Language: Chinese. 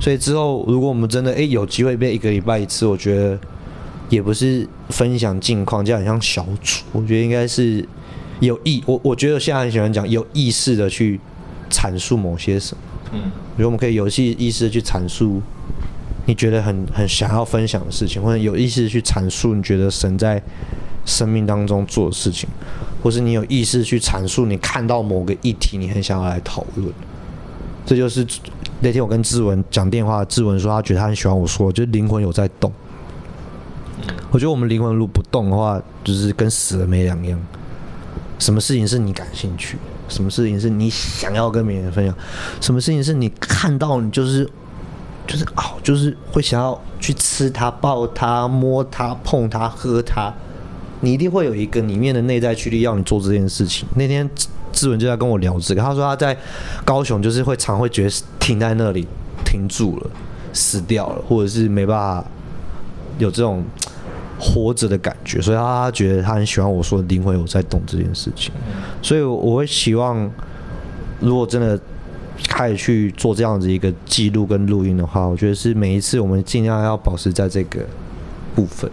所以之后如果我们真的哎有机会变一个礼拜一次，我觉得也不是分享近况，这样很像小组，我觉得应该是有意，我我觉得现在很喜欢讲有意识的去阐述某些什么。嗯，我觉得我们可以有意意识的去阐述你觉得很很想要分享的事情，或者有意识的去阐述你觉得神在生命当中做的事情，或是你有意识去阐述你看到某个议题，你很想要来讨论。这就是那天我跟志文讲电话，志文说他觉得他很喜欢我说，就是灵魂有在动。我觉得我们灵魂如果不动的话，就是跟死了没两样。什么事情是你感兴趣？什么事情是你想要跟别人分享？什么事情是你看到你就是就是哦，就是会想要去吃它、抱它、摸它、碰它、喝它？你一定会有一个里面的内在驱力要你做这件事情。那天志文就在跟我聊这个，他说他在高雄就是会常会觉得停在那里停住了，死掉了，或者是没办法有这种。活着的感觉，所以他觉得他很喜欢我说灵魂有在动这件事情，所以我会希望，如果真的开始去做这样子一个记录跟录音的话，我觉得是每一次我们尽量要保持在这个部分。